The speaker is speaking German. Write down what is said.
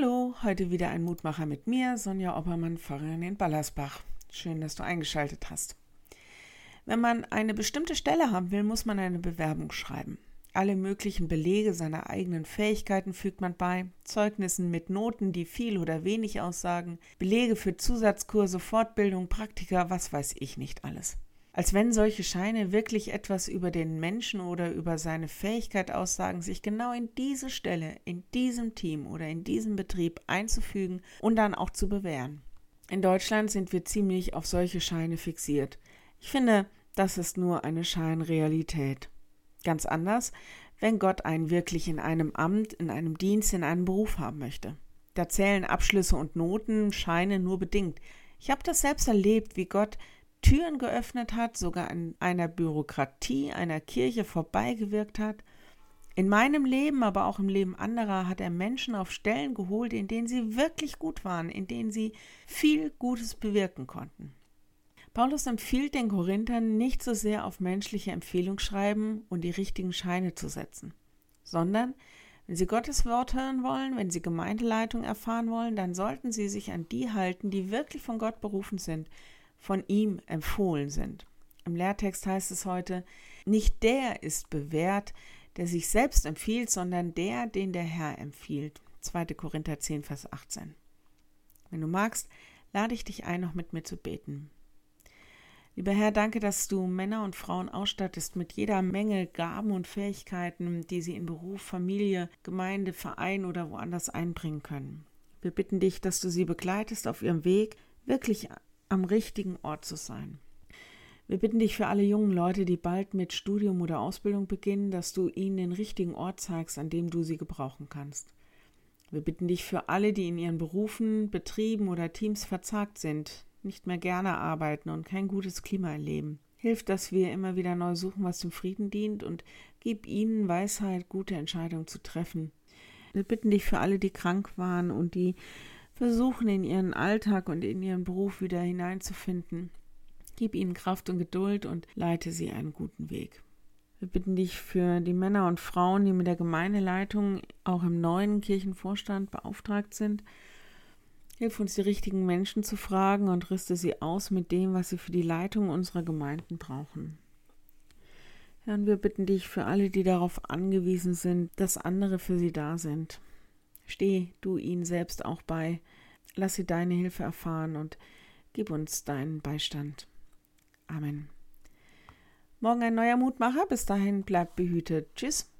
Hallo, heute wieder ein Mutmacher mit mir, Sonja Oppermann, Pfarrerin in Ballersbach. Schön, dass du eingeschaltet hast. Wenn man eine bestimmte Stelle haben will, muss man eine Bewerbung schreiben. Alle möglichen Belege seiner eigenen Fähigkeiten fügt man bei, Zeugnissen mit Noten, die viel oder wenig aussagen, Belege für Zusatzkurse, Fortbildung, Praktika, was weiß ich nicht alles als wenn solche Scheine wirklich etwas über den Menschen oder über seine Fähigkeit aussagen, sich genau in diese Stelle, in diesem Team oder in diesem Betrieb einzufügen und dann auch zu bewähren. In Deutschland sind wir ziemlich auf solche Scheine fixiert. Ich finde, das ist nur eine Scheinrealität. Ganz anders, wenn Gott einen wirklich in einem Amt, in einem Dienst, in einem Beruf haben möchte. Da zählen Abschlüsse und Noten, Scheine nur bedingt. Ich habe das selbst erlebt, wie Gott Türen geöffnet hat, sogar an einer Bürokratie, einer Kirche vorbeigewirkt hat. In meinem Leben, aber auch im Leben anderer hat er Menschen auf Stellen geholt, in denen sie wirklich gut waren, in denen sie viel Gutes bewirken konnten. Paulus empfiehlt den Korinthern nicht so sehr auf menschliche Empfehlung schreiben und die richtigen Scheine zu setzen, sondern wenn sie Gottes Wort hören wollen, wenn sie Gemeindeleitung erfahren wollen, dann sollten sie sich an die halten, die wirklich von Gott berufen sind, von ihm empfohlen sind. Im Lehrtext heißt es heute, nicht der ist bewährt, der sich selbst empfiehlt, sondern der, den der Herr empfiehlt. 2. Korinther 10, Vers 18. Wenn du magst, lade ich dich ein, noch mit mir zu beten. Lieber Herr, danke, dass du Männer und Frauen ausstattest mit jeder Menge Gaben und Fähigkeiten, die sie in Beruf, Familie, Gemeinde, Verein oder woanders einbringen können. Wir bitten dich, dass du sie begleitest auf ihrem Weg, wirklich am richtigen Ort zu sein. Wir bitten dich für alle jungen Leute, die bald mit Studium oder Ausbildung beginnen, dass du ihnen den richtigen Ort zeigst, an dem du sie gebrauchen kannst. Wir bitten dich für alle, die in ihren Berufen, Betrieben oder Teams verzagt sind, nicht mehr gerne arbeiten und kein gutes Klima erleben. Hilf, dass wir immer wieder neu suchen, was dem Frieden dient und gib ihnen Weisheit, gute Entscheidungen zu treffen. Wir bitten dich für alle, die krank waren und die versuchen in ihren Alltag und in ihren Beruf wieder hineinzufinden. Gib ihnen Kraft und Geduld und leite sie einen guten Weg. Wir bitten dich für die Männer und Frauen, die mit der Gemeindeleitung auch im neuen Kirchenvorstand beauftragt sind. Hilf uns, die richtigen Menschen zu fragen und rüste sie aus mit dem, was sie für die Leitung unserer Gemeinden brauchen. Herr, wir bitten dich für alle, die darauf angewiesen sind, dass andere für sie da sind. Steh du ihnen selbst auch bei, lass sie deine Hilfe erfahren und gib uns deinen Beistand. Amen. Morgen ein neuer Mutmacher. Bis dahin bleibt behütet. Tschüss.